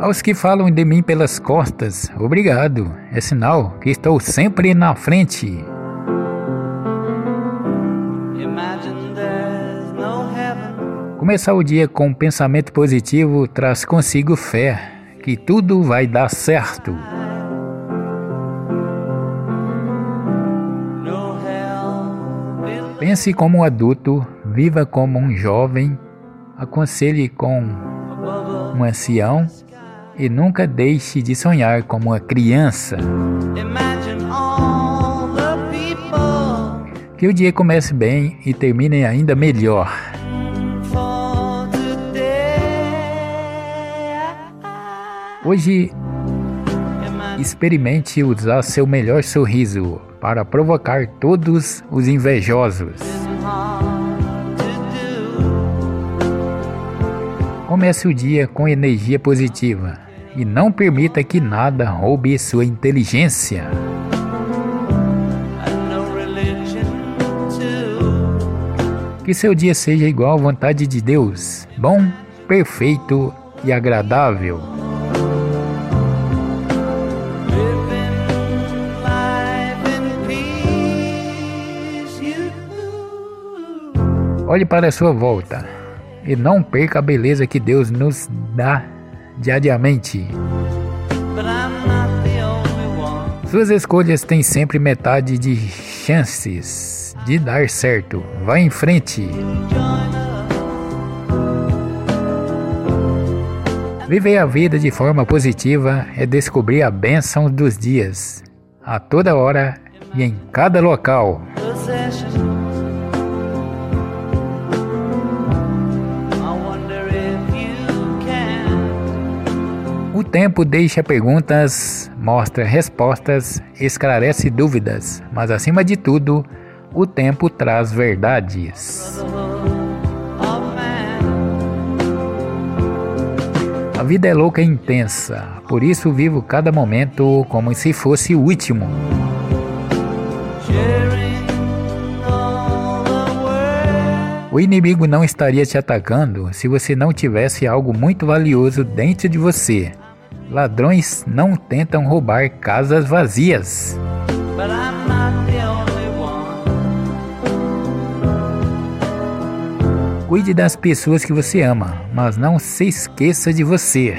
Aos que falam de mim pelas costas, obrigado. É sinal que estou sempre na frente. Começar o dia com um pensamento positivo traz consigo fé que tudo vai dar certo. Pense como um adulto, viva como um jovem, aconselhe com um ancião e nunca deixe de sonhar como uma criança. Que o dia comece bem e termine ainda melhor. Hoje, experimente usar seu melhor sorriso para provocar todos os invejosos. Comece o dia com energia positiva e não permita que nada roube sua inteligência. Que seu dia seja igual à vontade de Deus, bom, perfeito e agradável. Olhe para a sua volta e não perca a beleza que Deus nos dá diariamente. Suas escolhas têm sempre metade de chances de dar certo. Vá em frente. Viver a vida de forma positiva é descobrir a bênção dos dias, a toda hora e em cada local. Tempo deixa perguntas, mostra respostas, esclarece dúvidas, mas acima de tudo, o tempo traz verdades. A vida é louca e intensa, por isso vivo cada momento como se fosse o último. O inimigo não estaria te atacando se você não tivesse algo muito valioso dentro de você. Ladrões não tentam roubar casas vazias. Cuide das pessoas que você ama, mas não se esqueça de você.